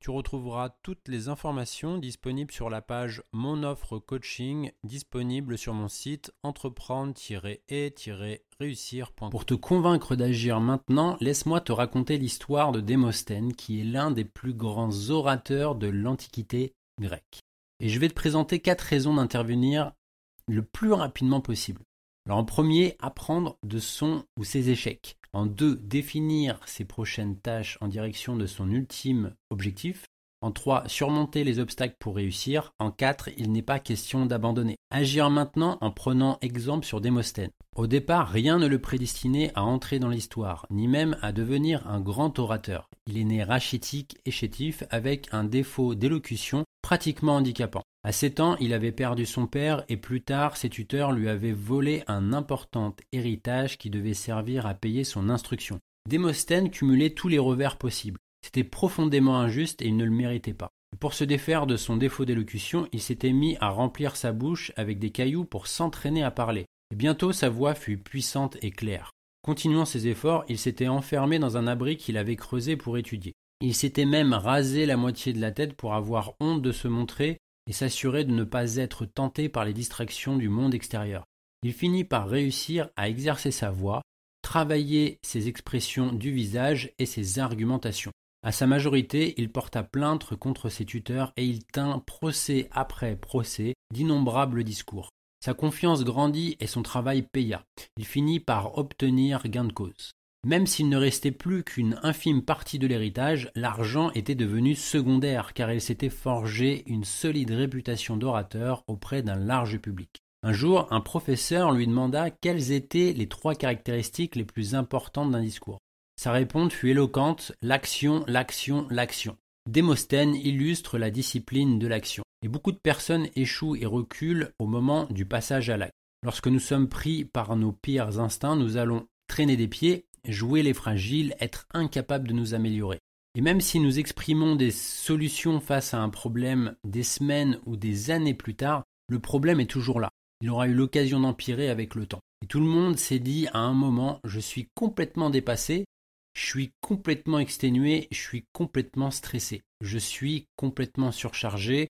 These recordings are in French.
Tu retrouveras toutes les informations disponibles sur la page Mon offre coaching disponible sur mon site entreprendre-et-réussir.com. Pour te convaincre d'agir maintenant, laisse-moi te raconter l'histoire de Démosthène qui est l'un des plus grands orateurs de l'Antiquité grecque. Et je vais te présenter quatre raisons d'intervenir le plus rapidement possible. Alors en premier, apprendre de son ou ses échecs. En deux, définir ses prochaines tâches en direction de son ultime objectif. En trois, surmonter les obstacles pour réussir. En quatre, il n'est pas question d'abandonner. Agir maintenant en prenant exemple sur Démosthène. Au départ, rien ne le prédestinait à entrer dans l'histoire, ni même à devenir un grand orateur. Il est né rachitique et chétif avec un défaut d'élocution pratiquement handicapant. À 7 ans, il avait perdu son père et plus tard, ses tuteurs lui avaient volé un important héritage qui devait servir à payer son instruction. Démosthène cumulait tous les revers possibles. C'était profondément injuste et il ne le méritait pas. Pour se défaire de son défaut d'élocution, il s'était mis à remplir sa bouche avec des cailloux pour s'entraîner à parler. Et bientôt sa voix fut puissante et claire. Continuant ses efforts, il s'était enfermé dans un abri qu'il avait creusé pour étudier. Il s'était même rasé la moitié de la tête pour avoir honte de se montrer et s'assurer de ne pas être tenté par les distractions du monde extérieur. Il finit par réussir à exercer sa voix, travailler ses expressions du visage et ses argumentations. À sa majorité, il porta plainte contre ses tuteurs et il tint procès après procès d'innombrables discours. Sa confiance grandit et son travail paya. Il finit par obtenir gain de cause. Même s'il ne restait plus qu'une infime partie de l'héritage, l'argent était devenu secondaire car il s'était forgé une solide réputation d'orateur auprès d'un large public. Un jour, un professeur lui demanda quelles étaient les trois caractéristiques les plus importantes d'un discours. Sa réponse fut éloquente l'action, l'action, l'action. Démosthène illustre la discipline de l'action. Et beaucoup de personnes échouent et reculent au moment du passage à l'acte. Lorsque nous sommes pris par nos pires instincts, nous allons traîner des pieds jouer les fragiles, être incapable de nous améliorer. Et même si nous exprimons des solutions face à un problème des semaines ou des années plus tard, le problème est toujours là. Il aura eu l'occasion d'empirer avec le temps. Et tout le monde s'est dit à un moment, je suis complètement dépassé, je suis complètement exténué, je suis complètement stressé, je suis complètement surchargé,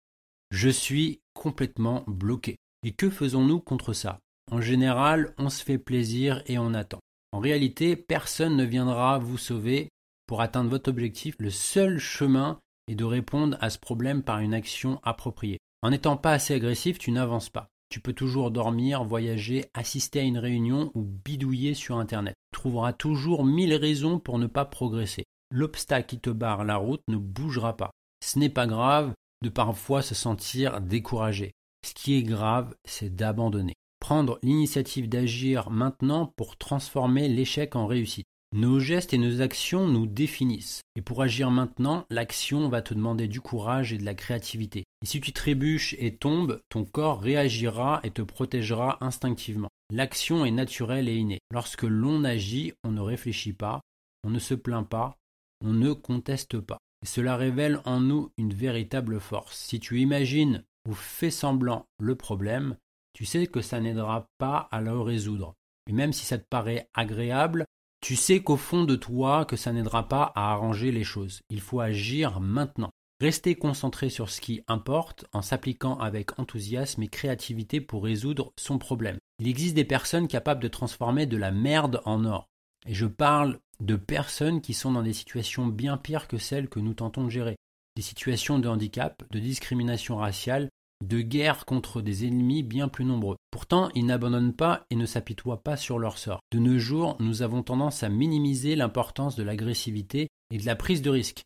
je suis complètement bloqué. Et que faisons-nous contre ça? En général, on se fait plaisir et on attend. En réalité, personne ne viendra vous sauver pour atteindre votre objectif. Le seul chemin est de répondre à ce problème par une action appropriée. En n'étant pas assez agressif, tu n'avances pas. Tu peux toujours dormir, voyager, assister à une réunion ou bidouiller sur Internet. Tu trouveras toujours mille raisons pour ne pas progresser. L'obstacle qui te barre la route ne bougera pas. Ce n'est pas grave de parfois se sentir découragé. Ce qui est grave, c'est d'abandonner prendre l'initiative d'agir maintenant pour transformer l'échec en réussite. Nos gestes et nos actions nous définissent. Et pour agir maintenant, l'action va te demander du courage et de la créativité. Et si tu trébuches et tombes, ton corps réagira et te protégera instinctivement. L'action est naturelle et innée. Lorsque l'on agit, on ne réfléchit pas, on ne se plaint pas, on ne conteste pas. Et cela révèle en nous une véritable force. Si tu imagines ou fais semblant le problème, tu sais que ça n'aidera pas à le résoudre. Et même si ça te paraît agréable, tu sais qu'au fond de toi que ça n'aidera pas à arranger les choses. Il faut agir maintenant. Rester concentré sur ce qui importe en s'appliquant avec enthousiasme et créativité pour résoudre son problème. Il existe des personnes capables de transformer de la merde en or. Et je parle de personnes qui sont dans des situations bien pires que celles que nous tentons de gérer. Des situations de handicap, de discrimination raciale, de guerre contre des ennemis bien plus nombreux. Pourtant, ils n'abandonnent pas et ne s'apitoient pas sur leur sort. De nos jours, nous avons tendance à minimiser l'importance de l'agressivité et de la prise de risque,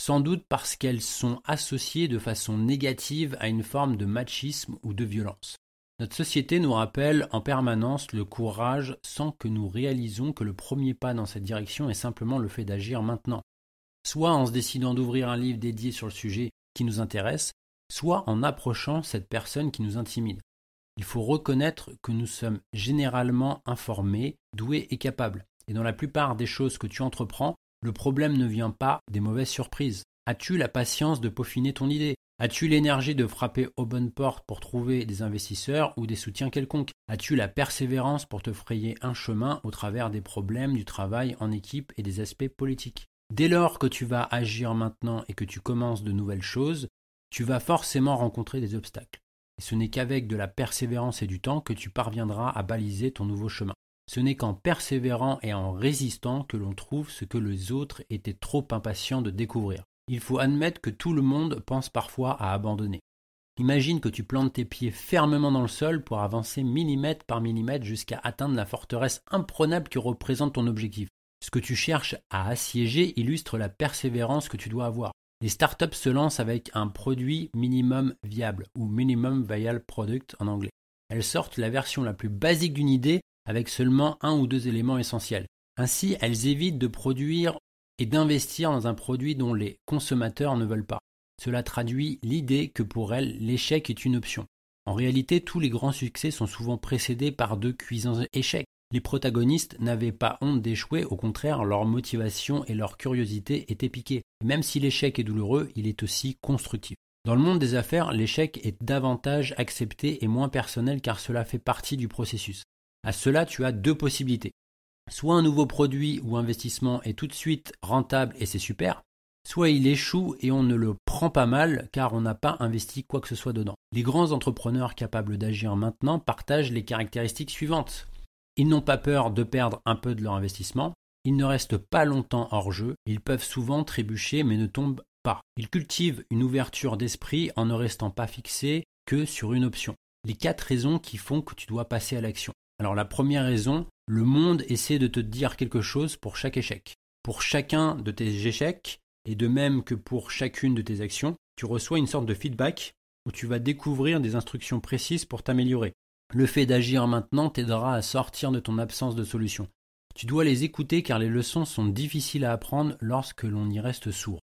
sans doute parce qu'elles sont associées de façon négative à une forme de machisme ou de violence. Notre société nous rappelle en permanence le courage sans que nous réalisons que le premier pas dans cette direction est simplement le fait d'agir maintenant. Soit en se décidant d'ouvrir un livre dédié sur le sujet qui nous intéresse, soit en approchant cette personne qui nous intimide. Il faut reconnaître que nous sommes généralement informés, doués et capables. Et dans la plupart des choses que tu entreprends, le problème ne vient pas des mauvaises surprises. As-tu la patience de peaufiner ton idée? As-tu l'énergie de frapper aux bonnes portes pour trouver des investisseurs ou des soutiens quelconques? As-tu la persévérance pour te frayer un chemin au travers des problèmes du travail en équipe et des aspects politiques? Dès lors que tu vas agir maintenant et que tu commences de nouvelles choses, tu vas forcément rencontrer des obstacles. Ce n'est qu'avec de la persévérance et du temps que tu parviendras à baliser ton nouveau chemin. Ce n'est qu'en persévérant et en résistant que l'on trouve ce que les autres étaient trop impatients de découvrir. Il faut admettre que tout le monde pense parfois à abandonner. Imagine que tu plantes tes pieds fermement dans le sol pour avancer millimètre par millimètre jusqu'à atteindre la forteresse imprenable que représente ton objectif. Ce que tu cherches à assiéger illustre la persévérance que tu dois avoir. Les startups se lancent avec un produit minimum viable ou minimum viable product en anglais. Elles sortent la version la plus basique d'une idée avec seulement un ou deux éléments essentiels. Ainsi, elles évitent de produire et d'investir dans un produit dont les consommateurs ne veulent pas. Cela traduit l'idée que pour elles, l'échec est une option. En réalité, tous les grands succès sont souvent précédés par de cuisants échecs. Les protagonistes n'avaient pas honte d'échouer, au contraire, leur motivation et leur curiosité étaient piquées. même si l'échec est douloureux, il est aussi constructif. Dans le monde des affaires, l'échec est davantage accepté et moins personnel car cela fait partie du processus. À cela, tu as deux possibilités. Soit un nouveau produit ou investissement est tout de suite rentable et c'est super, soit il échoue et on ne le prend pas mal car on n'a pas investi quoi que ce soit dedans. Les grands entrepreneurs capables d'agir maintenant partagent les caractéristiques suivantes. Ils n'ont pas peur de perdre un peu de leur investissement, ils ne restent pas longtemps hors jeu, ils peuvent souvent trébucher mais ne tombent pas. Ils cultivent une ouverture d'esprit en ne restant pas fixés que sur une option. Les quatre raisons qui font que tu dois passer à l'action. Alors la première raison, le monde essaie de te dire quelque chose pour chaque échec. Pour chacun de tes échecs, et de même que pour chacune de tes actions, tu reçois une sorte de feedback où tu vas découvrir des instructions précises pour t'améliorer. Le fait d'agir maintenant t'aidera à sortir de ton absence de solution. Tu dois les écouter car les leçons sont difficiles à apprendre lorsque l'on y reste sourd.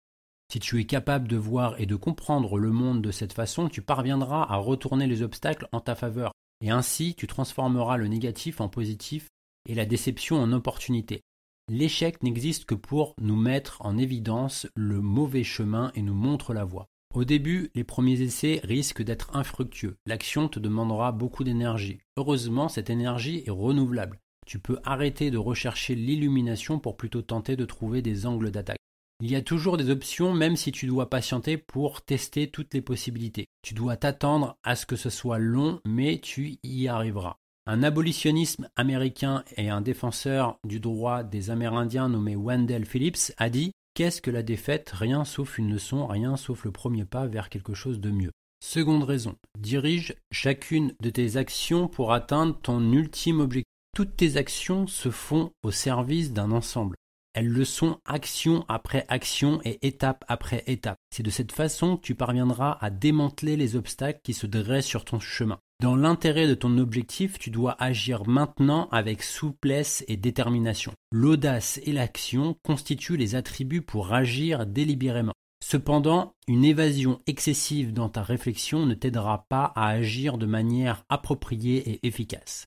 Si tu es capable de voir et de comprendre le monde de cette façon, tu parviendras à retourner les obstacles en ta faveur et ainsi, tu transformeras le négatif en positif et la déception en opportunité. L'échec n'existe que pour nous mettre en évidence le mauvais chemin et nous montre la voie. Au début, les premiers essais risquent d'être infructueux. L'action te demandera beaucoup d'énergie. Heureusement, cette énergie est renouvelable. Tu peux arrêter de rechercher l'illumination pour plutôt tenter de trouver des angles d'attaque. Il y a toujours des options même si tu dois patienter pour tester toutes les possibilités. Tu dois t'attendre à ce que ce soit long mais tu y arriveras. Un abolitionnisme américain et un défenseur du droit des Amérindiens nommé Wendell Phillips a dit Qu'est-ce que la défaite? Rien sauf une leçon, rien sauf le premier pas vers quelque chose de mieux. Seconde raison, dirige chacune de tes actions pour atteindre ton ultime objectif. Toutes tes actions se font au service d'un ensemble. Elles le sont action après action et étape après étape. C'est de cette façon que tu parviendras à démanteler les obstacles qui se dressent sur ton chemin. Dans l'intérêt de ton objectif, tu dois agir maintenant avec souplesse et détermination. L'audace et l'action constituent les attributs pour agir délibérément. Cependant, une évasion excessive dans ta réflexion ne t'aidera pas à agir de manière appropriée et efficace.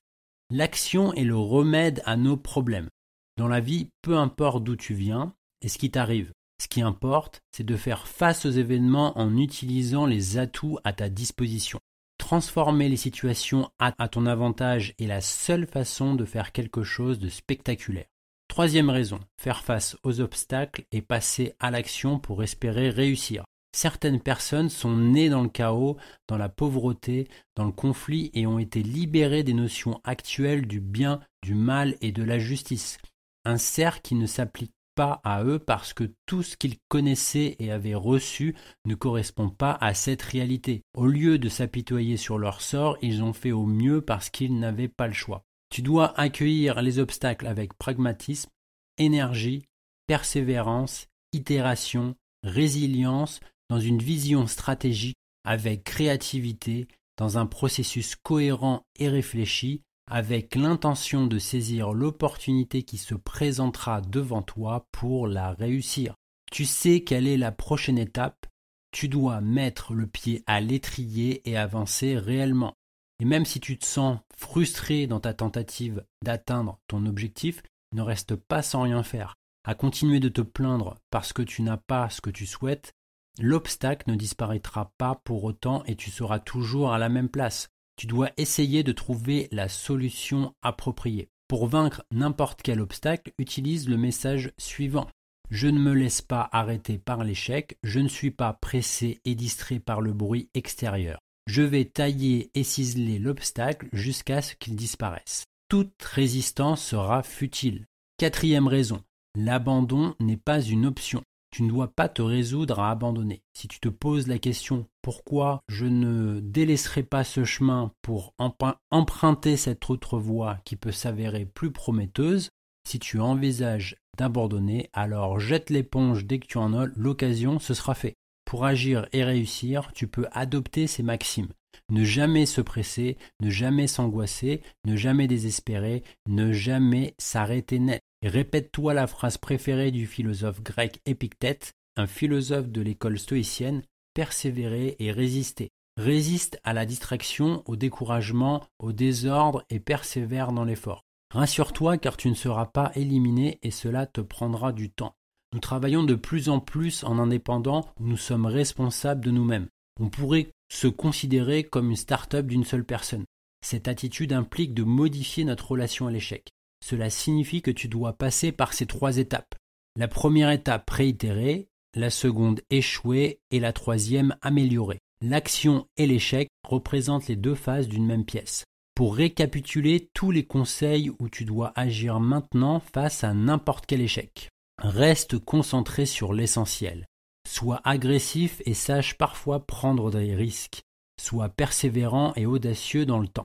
L'action est le remède à nos problèmes. Dans la vie, peu importe d'où tu viens et ce qui t'arrive, ce qui importe, c'est de faire face aux événements en utilisant les atouts à ta disposition. Transformer les situations à, ton avantage est la seule façon de faire quelque chose de spectaculaire. Troisième raison, faire face aux obstacles et passer à l'action pour espérer réussir. Certaines personnes sont nées dans le chaos, dans la pauvreté, dans le conflit et ont été libérées des notions actuelles du bien, du mal et de la justice. Un cerf qui ne s'applique pas à eux parce que tout ce qu'ils connaissaient et avaient reçu ne correspond pas à cette réalité. Au lieu de s'apitoyer sur leur sort, ils ont fait au mieux parce qu'ils n'avaient pas le choix. Tu dois accueillir les obstacles avec pragmatisme, énergie, persévérance, itération, résilience, dans une vision stratégique, avec créativité, dans un processus cohérent et réfléchi, avec l'intention de saisir l'opportunité qui se présentera devant toi pour la réussir. Tu sais quelle est la prochaine étape, tu dois mettre le pied à l'étrier et avancer réellement. Et même si tu te sens frustré dans ta tentative d'atteindre ton objectif, ne reste pas sans rien faire. À continuer de te plaindre parce que tu n'as pas ce que tu souhaites, l'obstacle ne disparaîtra pas pour autant et tu seras toujours à la même place. Tu dois essayer de trouver la solution appropriée. Pour vaincre n'importe quel obstacle, utilise le message suivant. Je ne me laisse pas arrêter par l'échec, je ne suis pas pressé et distrait par le bruit extérieur. Je vais tailler et ciseler l'obstacle jusqu'à ce qu'il disparaisse. Toute résistance sera futile. Quatrième raison, l'abandon n'est pas une option. Tu ne dois pas te résoudre à abandonner. Si tu te poses la question pourquoi je ne délaisserai pas ce chemin pour emprunter cette autre voie qui peut s'avérer plus prometteuse, si tu envisages d'abandonner, alors jette l'éponge dès que tu en as l'occasion, ce sera fait. Pour agir et réussir, tu peux adopter ces maximes. Ne jamais se presser, ne jamais s'angoisser, ne jamais désespérer, ne jamais s'arrêter net. Répète-toi la phrase préférée du philosophe grec Épictète, un philosophe de l'école stoïcienne, persévérer et résister. Résiste à la distraction, au découragement, au désordre et persévère dans l'effort. Rassure-toi car tu ne seras pas éliminé et cela te prendra du temps. Nous travaillons de plus en plus en indépendant où nous sommes responsables de nous-mêmes. On pourrait se considérer comme une start-up d'une seule personne. Cette attitude implique de modifier notre relation à l'échec. Cela signifie que tu dois passer par ces trois étapes. La première étape réitérer, la seconde échouer et la troisième améliorer. L'action et l'échec représentent les deux phases d'une même pièce. Pour récapituler tous les conseils où tu dois agir maintenant face à n'importe quel échec. Reste concentré sur l'essentiel. Sois agressif et sache parfois prendre des risques. Sois persévérant et audacieux dans le temps.